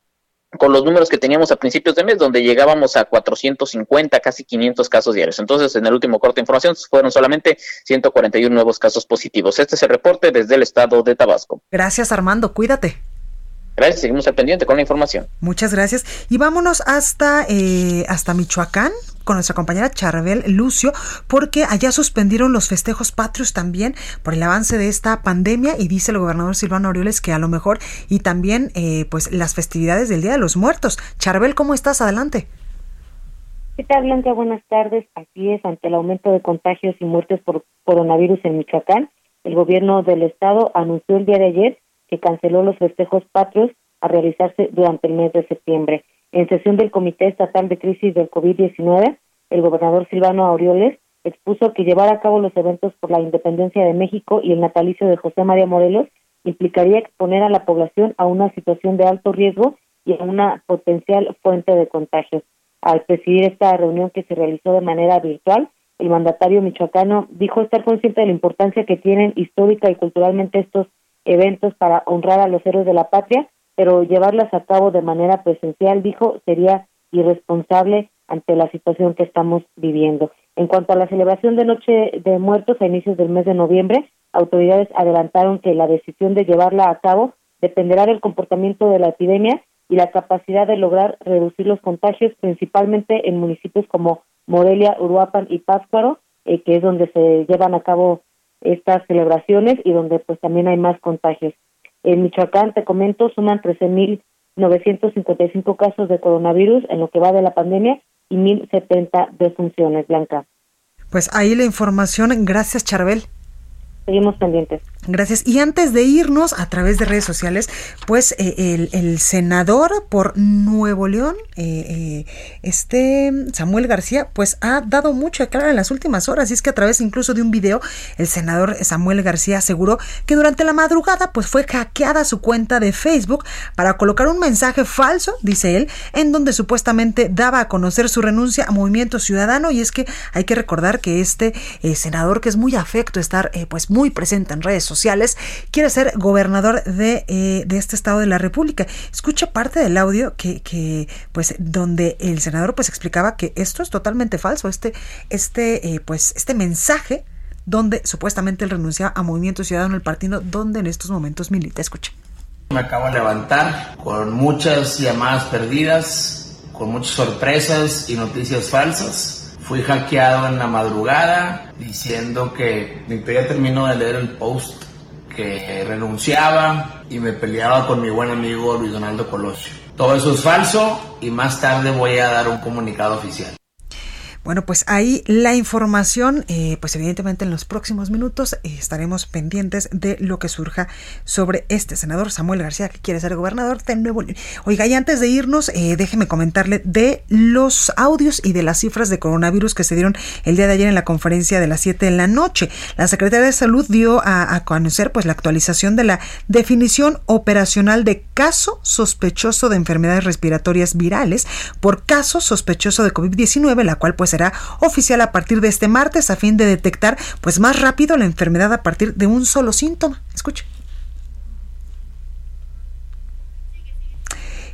con los números que teníamos a principios de mes, donde llegábamos a 450, casi 500 casos diarios. Entonces, en el último corte de información fueron solamente 141 nuevos casos positivos. Este es el reporte desde el estado de Tabasco. Gracias, Armando. Cuídate. Gracias, seguimos al pendiente con la información. Muchas gracias. Y vámonos hasta, eh, hasta Michoacán con nuestra compañera Charbel Lucio, porque allá suspendieron los festejos patrios también por el avance de esta pandemia y dice el gobernador Silvano Aureoles que a lo mejor y también eh, pues las festividades del Día de los Muertos. Charbel, ¿cómo estás? Adelante. ¿Qué tal, Blanca? Buenas tardes. Así es, ante el aumento de contagios y muertes por coronavirus en Michoacán, el gobierno del estado anunció el día de ayer que canceló los festejos patrios a realizarse durante el mes de septiembre. En sesión del Comité Estatal de Crisis del COVID-19, el gobernador Silvano Aureoles expuso que llevar a cabo los eventos por la independencia de México y el natalicio de José María Morelos implicaría exponer a la población a una situación de alto riesgo y a una potencial fuente de contagios. Al presidir esta reunión que se realizó de manera virtual, el mandatario michoacano dijo estar consciente de la importancia que tienen histórica y culturalmente estos eventos para honrar a los héroes de la patria, pero llevarlas a cabo de manera presencial, dijo, sería irresponsable ante la situación que estamos viviendo. En cuanto a la celebración de Noche de Muertos a inicios del mes de noviembre, autoridades adelantaron que la decisión de llevarla a cabo dependerá del comportamiento de la epidemia y la capacidad de lograr reducir los contagios, principalmente en municipios como Morelia, Uruapan y Pátzcuaro, eh, que es donde se llevan a cabo estas celebraciones y donde pues también hay más contagios. En Michoacán, te comento, suman 13.955 casos de coronavirus en lo que va de la pandemia y 1.070 defunciones, Blanca. Pues ahí la información. Gracias, Charbel. Seguimos pendientes. Gracias. Y antes de irnos a través de redes sociales, pues eh, el, senador por Nuevo León, eh, eh, este Samuel García, pues ha dado mucho de claro en las últimas horas. Y es que a través incluso de un video, el senador Samuel García aseguró que durante la madrugada, pues fue hackeada su cuenta de Facebook para colocar un mensaje falso, dice él, en donde supuestamente daba a conocer su renuncia a Movimiento Ciudadano. Y es que hay que recordar que este senador, que es muy afecto estar pues muy presente en redes sociales, quiere ser gobernador de, eh, de este estado de la República. Escucha parte del audio que, que, pues, donde el senador pues explicaba que esto es totalmente falso, este, este, eh, pues, este mensaje donde supuestamente él renuncia a Movimiento Ciudadano, el partido donde en estos momentos milita. Escucha. Me acabo de levantar con muchas llamadas perdidas, con muchas sorpresas y noticias falsas Fui hackeado en la madrugada diciendo que ya terminó de leer el post que renunciaba y me peleaba con mi buen amigo Luis Donaldo Colosio. Todo eso es falso y más tarde voy a dar un comunicado oficial. Bueno, pues ahí la información, eh, pues evidentemente en los próximos minutos eh, estaremos pendientes de lo que surja sobre este senador Samuel García que quiere ser gobernador de Nuevo. Oiga, y antes de irnos, eh, déjeme comentarle de los audios y de las cifras de coronavirus que se dieron el día de ayer en la conferencia de las 7 de la noche. La Secretaría de Salud dio a, a conocer pues la actualización de la definición operacional de caso sospechoso de enfermedades respiratorias virales por caso sospechoso de COVID-19, la cual pues será oficial a partir de este martes a fin de detectar pues más rápido la enfermedad a partir de un solo síntoma. Escuche.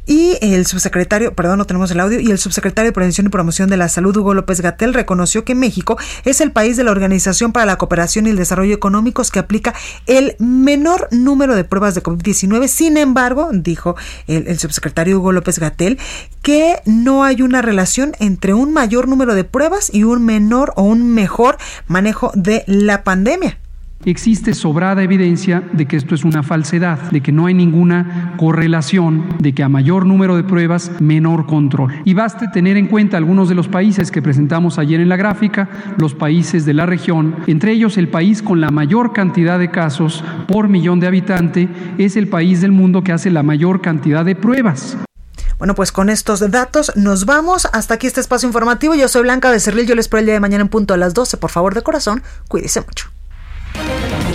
Y el subsecretario, perdón, no tenemos el audio, y el subsecretario de Prevención y Promoción de la Salud, Hugo López Gatel, reconoció que México es el país de la Organización para la Cooperación y el Desarrollo Económicos que aplica el menor número de pruebas de COVID-19. Sin embargo, dijo el, el subsecretario Hugo López Gatel, que no hay una relación entre un mayor número de pruebas y un menor o un mejor manejo de la pandemia. Existe sobrada evidencia de que esto es una falsedad, de que no hay ninguna correlación, de que a mayor número de pruebas, menor control. Y baste tener en cuenta algunos de los países que presentamos ayer en la gráfica, los países de la región, entre ellos el país con la mayor cantidad de casos por millón de habitante, es el país del mundo que hace la mayor cantidad de pruebas. Bueno, pues con estos datos nos vamos. Hasta aquí este espacio informativo. Yo soy Blanca Becerril. Yo les espero el día de mañana en punto a las 12. Por favor, de corazón, cuídese mucho. Thank you.